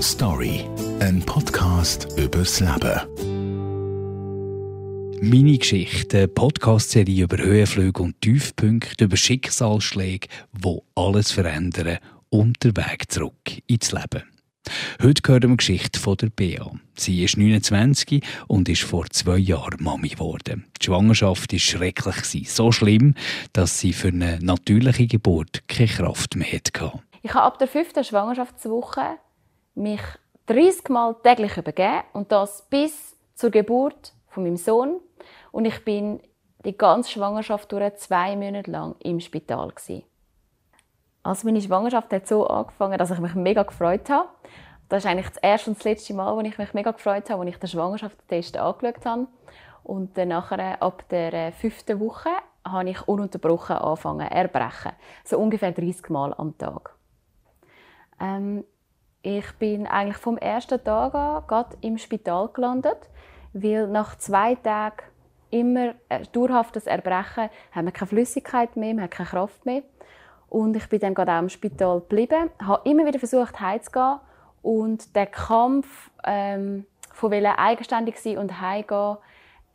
Story, ein Podcast übers Leben. Meine Geschichte, Podcast-Serie über Höhenflüge und Tiefpunkte, über Schicksalsschläge, die alles verändern und den Weg zurück ins Leben. Heute hören wir Geschichte von der Bea. Sie ist 29 und ist vor zwei Jahren Mami geworden. Die Schwangerschaft war schrecklich, so schlimm, dass sie für eine natürliche Geburt keine Kraft mehr hatte. Ich habe ab der fünften Schwangerschaftswoche mich 30 Mal täglich übergeben und das bis zur Geburt von meinem Sohn. Und ich bin die ganze Schwangerschaft durch zwei Monate lang im Spital. Also meine Schwangerschaft hat so angefangen, dass ich mich mega gefreut habe. Das ist eigentlich das erste und das letzte Mal, wo ich mich mega gefreut habe, als ich den Schwangerschaftstest angeschaut habe. Und dann nachher, ab der äh, fünften Woche habe ich ununterbrochen angefangen erbrechen. So ungefähr 30 Mal am Tag. Ähm, ich bin eigentlich vom ersten Tag an gerade im Spital gelandet, weil nach zwei Tagen immer dauerhaftes Erbrechen haben wir keine Flüssigkeit mehr, wir haben keine Kraft mehr. Und ich bin dann gerade auch im Spital geblieben, habe immer wieder versucht, heimzugehen. Und der Kampf ähm, von eigenständig sein und heimgehen,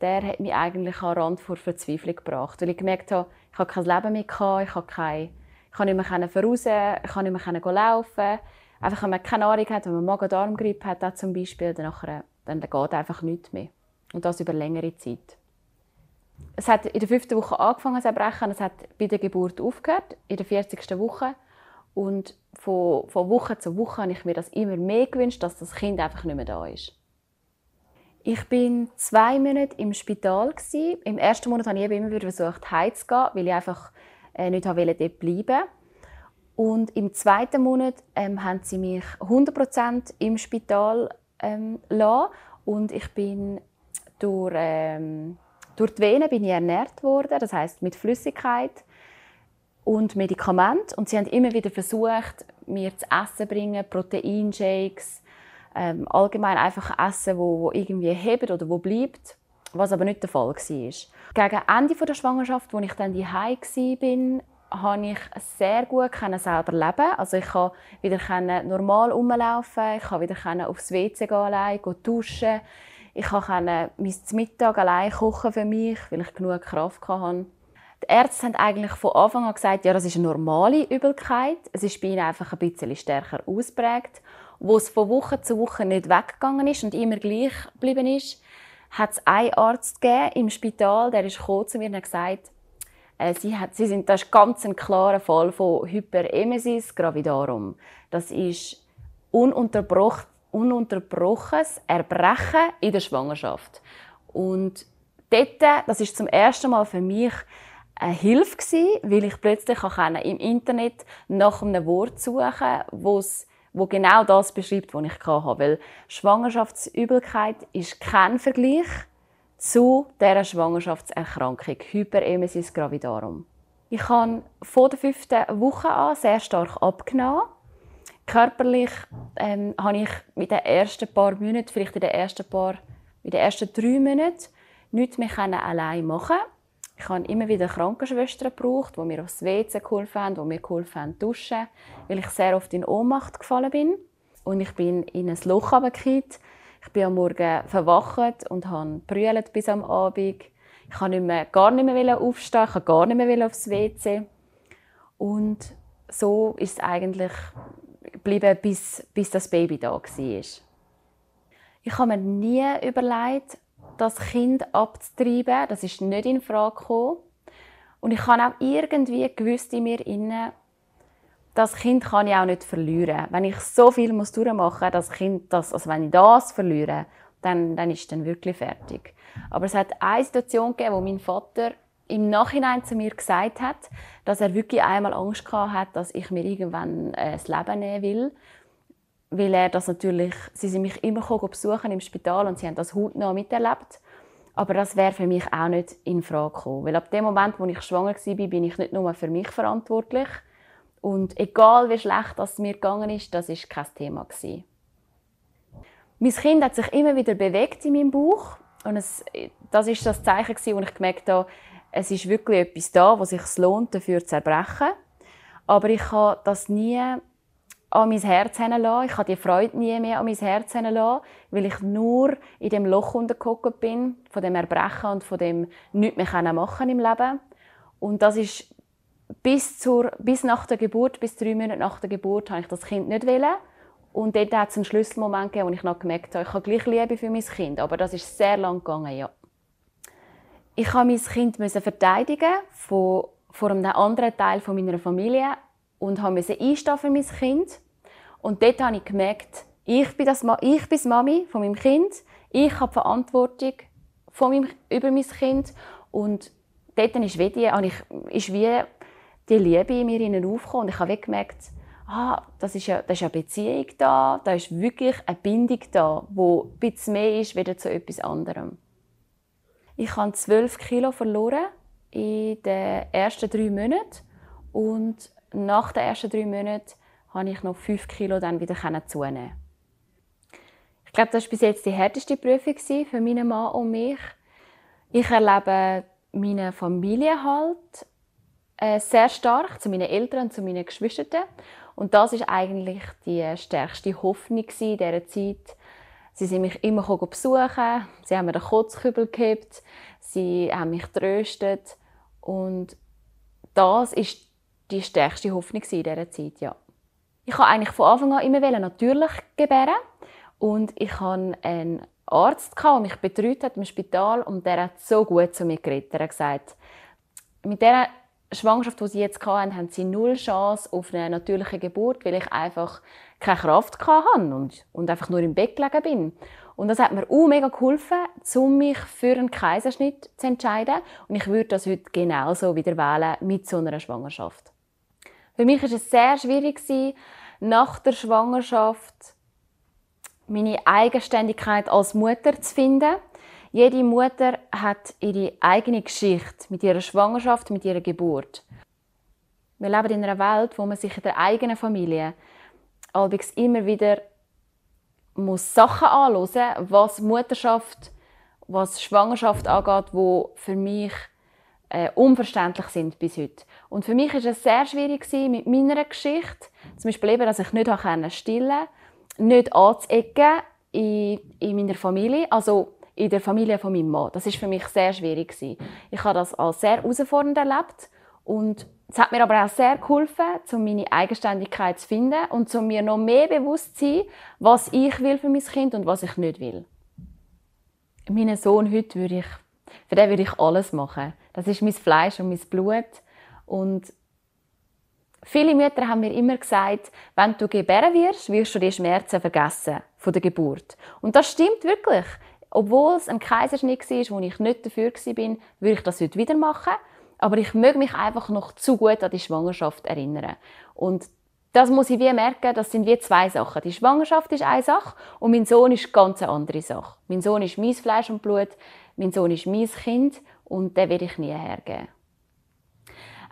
der hat mich eigentlich an den Rand vor Verzweiflung gebracht. Weil ich gemerkt habe, ich habe kein Leben mehr, gehabt, ich habe, keine, ich habe nicht mehr voraus, ich kann nicht mehr laufen. Einfach, wenn man keine Ahnung hat, wenn man Magen-Darm-Grippe hat, zum Beispiel, dann, nachher, dann geht einfach nichts mehr. Und das über längere Zeit es hat in der fünften Woche angefangen zu brechen, es hat bei der Geburt aufgehört, in der 40. Woche. Und von, von Woche zu Woche habe ich mir das immer mehr gewünscht, dass das Kind einfach nicht mehr da ist. Ich bin zwei Monate im Spital. Im ersten Monat habe ich immer wieder versucht, heimzugehen, weil ich einfach äh, nicht wollte dort bleiben. Und im zweiten Monat ähm, haben sie mich 100% im Spital ähm, lassen. und ich bin durch ähm, durch die Venen bin ich ernährt worden, das heißt mit Flüssigkeit und Medikament. Und sie haben immer wieder versucht, mir zu essen bringen, Proteinshakes, ähm, allgemein einfach Essen, wo, wo irgendwie hebt oder wo bleibt, was aber nicht der Fall war. Gegen Ende der Schwangerschaft, als ich dann die bin, konnte ich sehr gut selber leben. Also ich konnte wieder normal rumlaufen, ich konnte wieder aufs WC gehen, allein, duschen. Ich konnte mein Mittag allein kochen für mich, weil ich genug Kraft hatte. Die Ärzte haben eigentlich von Anfang an gesagt, ja, das ist eine normale Übelkeit. Es ist bei ihnen einfach ein bisschen stärker ausprägt. Wo es von Woche zu Woche nicht weggegangen ist und immer gleich geblieben ist, hat es einen Arzt gegeben im Spital, der ist zu mir und hat gesagt, äh, sie, hat, sie sind, das ist ganz ein klarer Fall von Hyperemesis gravidarum. Das ist ununterbrochen ununterbrochenes Erbrechen in der Schwangerschaft. Und dort, das ist zum ersten Mal für mich eine Hilfe gewesen, weil ich plötzlich im Internet nach einem Wort suchen konnte, wo genau das beschreibt, was ich hatte. Weil Schwangerschaftsübelkeit ist kein Vergleich zu dieser Schwangerschaftserkrankung, Hyperemesis gravidarum. Ich habe vor der fünften Woche an sehr stark abgenommen Körperlich ähm, habe ich mit den ersten paar Monaten, vielleicht in den ersten paar, in den ersten drei Monaten, nichts mehr allein machen Ich habe immer wieder Krankenschwestern gebraucht, die mir aufs WC geholfen haben, die mir geholfen haben duschen, weil ich sehr oft in Ohnmacht gefallen bin. Und ich bin in ein Loch runtergefallen. Ich bin am Morgen verwacht und habe bis am Abend. Ich konnte nicht mehr, gar nicht mehr aufstehen, ich gar nicht mehr aufs WC. Und so ist es eigentlich geblieben, bis, bis das Baby da war. Ich habe mir nie überlegt, das Kind abzutreiben. Das ist nicht in Frage gekommen. Und ich habe auch irgendwie gewusst in mir inne, das Kind kann ich auch nicht verlieren. Wenn ich so viel muss durchmachen das Kind, das, also wenn ich das verliere, dann, dann ist dann wirklich fertig. Aber es hat eine Situation gegeben, wo mein Vater im Nachhinein zu mir gesagt hat, dass er wirklich einmal Angst gehabt hat, dass ich mir irgendwann äh, das Leben nehmen will. Weil er das natürlich, sie sind mich immer besuchen im Spital und sie haben das hautnah miterlebt. Aber das wäre für mich auch nicht in Frage gekommen. Weil ab dem Moment, wo ich schwanger war, bin ich nicht nur für mich verantwortlich. Und egal wie schlecht es mir gegangen ist, das ist kein Thema gewesen. Mein Kind hat sich immer wieder bewegt in meinem Bauch. Und es, das ist das Zeichen, wo ich gemerkt habe, es ist wirklich etwas da, was sich lohnt, dafür zu erbrechen. Aber ich habe das nie an mein Herz lassen. Ich habe die Freude nie mehr an mein Herz lassen, weil ich nur in dem Loch untergehockt bin, von dem Erbrechen und von dem nichts mehr machen im Leben. Und das ist bis, zur, bis nach der Geburt, bis drei Monate nach der Geburt, habe ich das Kind nicht wollen. Und dort hat es einen Schlüsselmoment gegeben, wo ich noch gemerkt habe, ich habe gleich Liebe für mein Kind. Aber das ist sehr lang gegangen, ja. Ich habe mein Kind verteidigen von, vor einem anderen Teil meiner Familie und musste einstehen für mein Kind. Und dort habe ich gemerkt, ich bin, das, ich bin das Mami von meinem Kind. Ich habe die Verantwortung von meinem, über mein Kind. Und dort ist wie, die, ist wie die Liebe in mir aufgekommen. Und ich habe gemerkt, ah, das ist ja, das ist eine Beziehung da, da ist wirklich eine Bindung da, wo ein bisschen mehr ist wieder zu etwas anderem. Ich habe 12 Kilo verloren in den ersten drei Monaten und nach den ersten drei Monaten habe ich noch 5 Kilo dann wieder zunehmen. Ich glaube, das war bis jetzt die härteste Prüfung für meinen Mann und mich. Ich erlebe meine Familie halt äh, sehr stark, zu meinen Eltern und zu meinen Geschwistern. Und das ist eigentlich die stärkste Hoffnung in dieser Zeit. Sie sind mich immer besuchen, sie haben mir den Kotzkübel gehabt, sie haben mich tröstet und das ist die stärkste Hoffnung in dieser Zeit, ja. Ich habe eigentlich von Anfang an immer natürlich gebären und ich hatte einen Arzt, der mich betreut hat im Spital und der hat so gut zu mir geredet. Er hat gesagt, mit dieser Schwangerschaft, die sie jetzt hatten, haben sie null Chance auf eine natürliche Geburt, weil ich einfach keine Kraft hatte und, und einfach nur im Bett gelegen bin. Und das hat mir auch mega geholfen, um mich für einen Kaiserschnitt zu entscheiden. Und ich würde das heute genauso wieder wählen mit so einer Schwangerschaft. Für mich war es sehr schwierig, nach der Schwangerschaft meine Eigenständigkeit als Mutter zu finden. Jede Mutter hat ihre eigene Geschichte mit ihrer Schwangerschaft, mit ihrer Geburt. Wir leben in einer Welt, wo man sich in der eigenen Familie allerdings immer wieder muss Sachen anhören, was Mutterschaft, was Schwangerschaft angeht, wo für mich äh, unverständlich sind bis heute. Und für mich ist es sehr schwierig mit meiner Geschichte, zum Beispiel eben, dass ich nicht stillen konnte, nicht anzuecken in, in meiner Familie, also in der Familie von meinem Mann. Das ist für mich sehr schwierig. Ich habe das als sehr herausfordernd erlebt und es hat mir aber auch sehr geholfen, um meine Eigenständigkeit zu finden und um mir noch mehr bewusst zu sein, was ich will für mein Kind und was ich nicht will. Meinen Sohn heute würde ich, für den würde ich alles machen. Das ist mein Fleisch und mein Blut. Und viele Mütter haben mir immer gesagt, wenn du gebären wirst, wirst du die Schmerzen vergessen von der Geburt. Und das stimmt wirklich. Obwohl es ein Kaiserschnitt war, wo ich nicht dafür war, würde ich das heute wieder machen. Aber ich möge mich einfach noch zu gut an die Schwangerschaft erinnern. Und das muss ich wie merken, das sind wie zwei Sachen. Die Schwangerschaft ist eine Sache und mein Sohn ist eine ganz andere Sache. Mein Sohn ist mein Fleisch und Blut, mein Sohn ist mein Kind und den werde ich nie hergeben.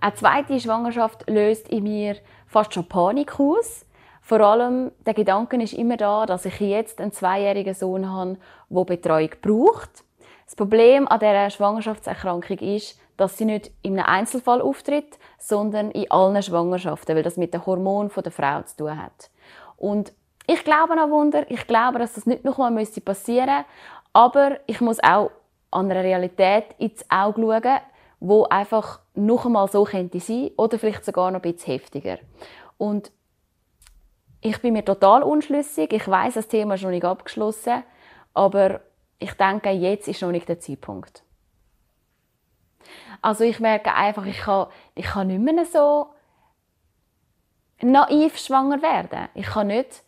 Eine zweite Schwangerschaft löst in mir fast schon Panik aus. Vor allem der Gedanke ist immer da, dass ich jetzt einen zweijährigen Sohn habe, der Betreuung braucht. Das Problem an dieser Schwangerschaftserkrankung ist, dass sie nicht in einem Einzelfall auftritt, sondern in allen Schwangerschaften, weil das mit den Hormonen der Frau zu tun hat. Und ich glaube an Wunder, ich glaube, dass das nicht noch einmal passieren müsste, aber ich muss auch an einer Realität ins Auge schauen, wo einfach noch einmal so könnte sein oder vielleicht sogar noch ein bisschen heftiger. Und ich bin mir total unschlüssig. Ich weiß, das Thema ist noch nicht abgeschlossen, aber ich denke, jetzt ist noch nicht der Zeitpunkt. Also ich merke einfach, ich kann, ich kann nicht mehr so naiv schwanger werden. Ich kann nicht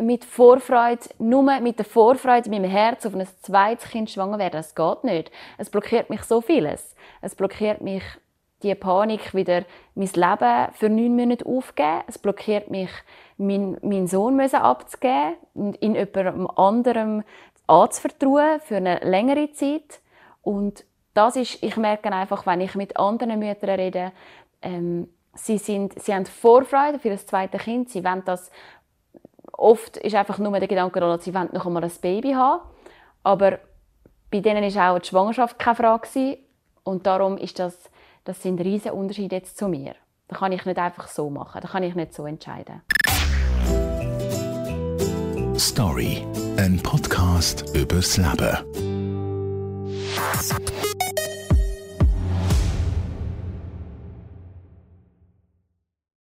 mit Vorfreude, nur mit der Vorfreude in meinem Herz auf ein zweites Kind schwanger werden. Das geht nicht. Es blockiert mich so vieles. Es blockiert mich die Panik, wieder mein Leben für neun Monate aufzugeben. Es blockiert mich, meinen, meinen Sohn abzugeben und ihn jemandem anderem anzuvertrauen für eine längere Zeit. Und das ist, ich merke einfach, wenn ich mit anderen Müttern rede, ähm, sie, sind, sie haben Vorfreude für das zweite Kind. Sie wollen das Oft ist einfach nur der Gedanke, dass sie wollen noch einmal ein Baby haben. Aber bei denen ist auch die Schwangerschaft keine Frage. Und darum ist das, das sind riesige Unterschiede jetzt zu mir. Das kann ich nicht einfach so machen. Das kann ich nicht so entscheiden. Story, ein Podcast übers Leben.